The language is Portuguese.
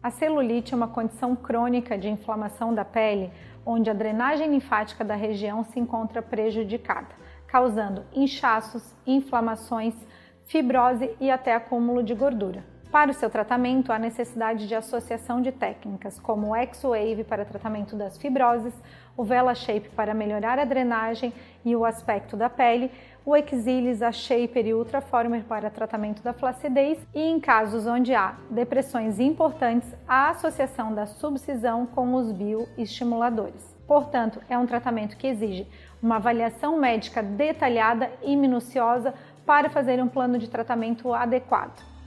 A celulite é uma condição crônica de inflamação da pele, onde a drenagem linfática da região se encontra prejudicada, causando inchaços, inflamações, fibrose e até acúmulo de gordura. Para o seu tratamento, há necessidade de associação de técnicas, como o X-Wave para tratamento das fibroses, o Vela Shape para melhorar a drenagem e o aspecto da pele, o Exilis, a Shaper e Ultraformer para tratamento da flacidez e em casos onde há depressões importantes, a associação da subcisão com os bioestimuladores. Portanto, é um tratamento que exige uma avaliação médica detalhada e minuciosa para fazer um plano de tratamento adequado.